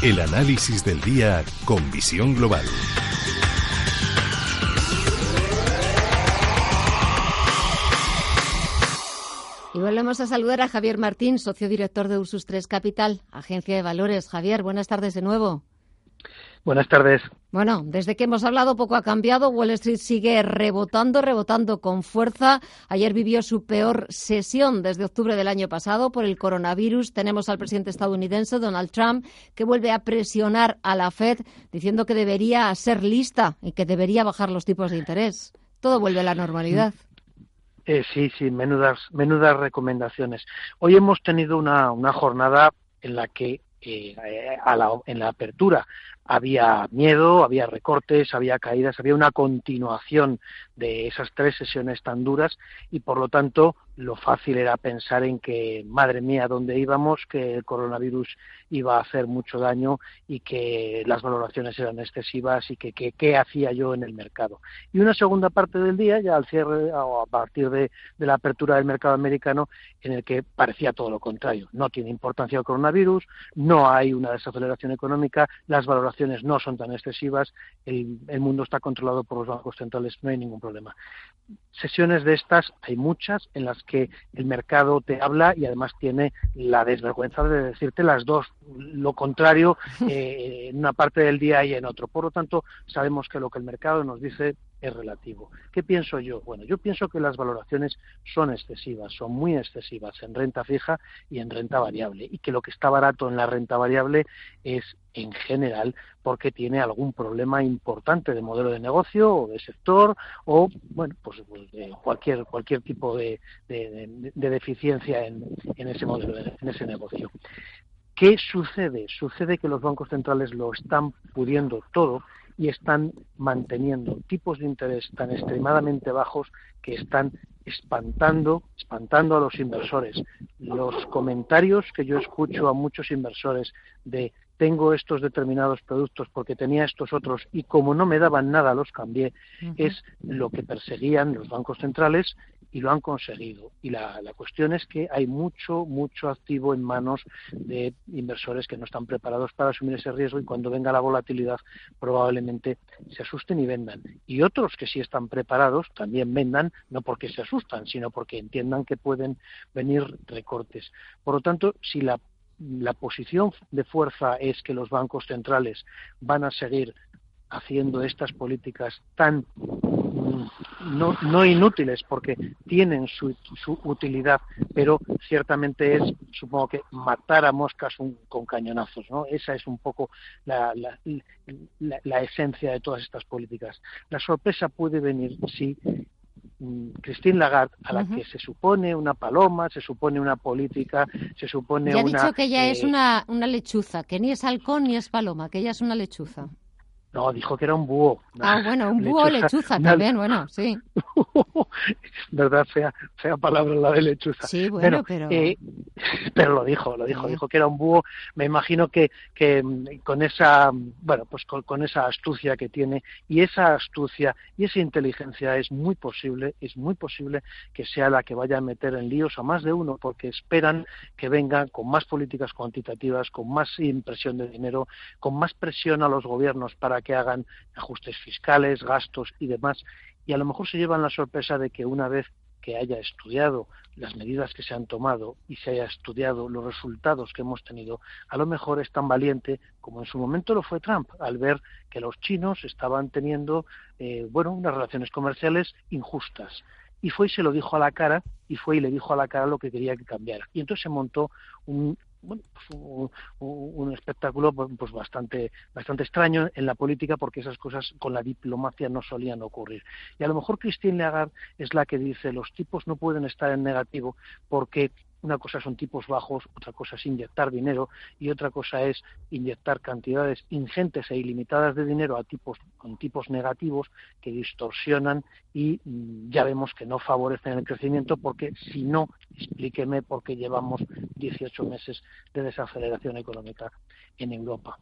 El análisis del día con visión global. Y volvemos a saludar a Javier Martín, socio director de Ursus 3 Capital, agencia de valores. Javier, buenas tardes de nuevo. Buenas tardes. Bueno, desde que hemos hablado poco ha cambiado. Wall Street sigue rebotando, rebotando con fuerza. Ayer vivió su peor sesión desde octubre del año pasado por el coronavirus. Tenemos al presidente estadounidense, Donald Trump, que vuelve a presionar a la Fed diciendo que debería ser lista y que debería bajar los tipos de interés. Todo vuelve a la normalidad. Eh, sí, sí, menudas, menudas recomendaciones. Hoy hemos tenido una, una jornada en la que eh, a la, en la apertura había miedo, había recortes, había caídas, había una continuación de esas tres sesiones tan duras y por lo tanto lo fácil era pensar en que, madre mía, dónde íbamos, que el coronavirus iba a hacer mucho daño y que las valoraciones eran excesivas y que qué hacía yo en el mercado. Y una segunda parte del día, ya al cierre o a partir de, la apertura del mercado americano, en el que parecía todo lo contrario. No tiene importancia el coronavirus, no hay una desaceleración económica, las valoraciones no son tan excesivas, el, el mundo está controlado por los bancos centrales, no hay ningún problema. Sesiones de estas hay muchas en las que el mercado te habla y además tiene la desvergüenza de decirte las dos, lo contrario eh, en una parte del día y en otro. Por lo tanto, sabemos que lo que el mercado nos dice es relativo. ¿Qué pienso yo? Bueno, yo pienso que las valoraciones son excesivas, son muy excesivas en renta fija y en renta variable, y que lo que está barato en la renta variable es en general porque tiene algún problema importante de modelo de negocio o de sector o bueno pues, pues de cualquier cualquier tipo de, de, de deficiencia en, en, ese modelo en ese negocio ¿Qué sucede? Sucede que los bancos centrales lo están pudiendo todo y están manteniendo tipos de interés tan extremadamente bajos que están espantando, espantando a los inversores. Los comentarios que yo escucho a muchos inversores de tengo estos determinados productos porque tenía estos otros y como no me daban nada los cambié, es lo que perseguían los bancos centrales y lo han conseguido. Y la, la, cuestión es que hay mucho, mucho activo en manos de inversores que no están preparados para asumir ese riesgo y cuando venga la volatilidad probablemente se asusten y vendan. Y otros que sí están preparados también vendan, no porque se asustan, sino porque entiendan que pueden venir recortes. Por lo tanto, si la la posición de fuerza es que los bancos centrales van a seguir haciendo estas políticas tan no, no inútiles porque tienen su, su, utilidad, pero ciertamente es, supongo que, matar a moscas un, con cañonazos. ¿no? Esa es un poco la, la, la, la, esencia de todas estas políticas. La sorpresa puede venir si Christine Lagarde, a la uh -huh. que se supone una paloma, se supone una política, se supone ya una... ha dicho que ella eh... es una, una lechuza, que ni es halcón ni es paloma, que ella es una lechuza. No, dijo que era un búho. Ah, bueno, un búho lechuza, lechuza también, bueno, sí. ¿Verdad? Fea, fea palabra la de lechuza. Sí, bueno, pero... Eh, pero lo dijo, lo dijo, dijo que era un búho. Me imagino que, que con esa, bueno, pues con, con, esa astucia que tiene y esa astucia y esa inteligencia es muy posible, es muy posible que sea la que vaya a meter en líos a más de uno porque esperan que vengan con más políticas cuantitativas, con más impresión de dinero, con más presión a los gobiernos para que hagan ajustes fiscales, gastos y demás, y a lo mejor se llevan la sorpresa de que una vez que haya estudiado las medidas que se han tomado y se haya estudiado los resultados que hemos tenido, a lo mejor es tan valiente como en su momento lo fue Trump, al ver que los chinos estaban teniendo, eh, bueno, unas relaciones comerciales injustas. Y fue y se lo dijo a la cara, y fue y le dijo a la cara lo que quería que cambiara. Y entonces se montó un, bueno, pues un, un, espectáculo pues bastante bastante extraño en la política porque esas cosas con la diplomacia no solían ocurrir. Y a lo mejor Christine Lagarde es la que dice los tipos no pueden estar en negativo porque una cosa son tipos bajos, otra cosa es inyectar dinero y otra cosa es inyectar cantidades ingentes e ilimitadas de dinero a tipos con tipos negativos que distorsionan y mm, ya vemos que no favorecen el crecimiento porque si no, explíqueme por qué llevamos 18 meses de desaceleración económica en Europa.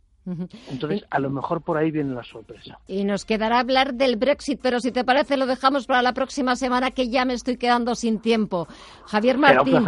Entonces, a lo mejor por ahí viene la sorpresa. Y nos quedará hablar del Brexit, pero si te parece lo dejamos para la próxima semana que ya me estoy quedando sin tiempo. Javier Martín,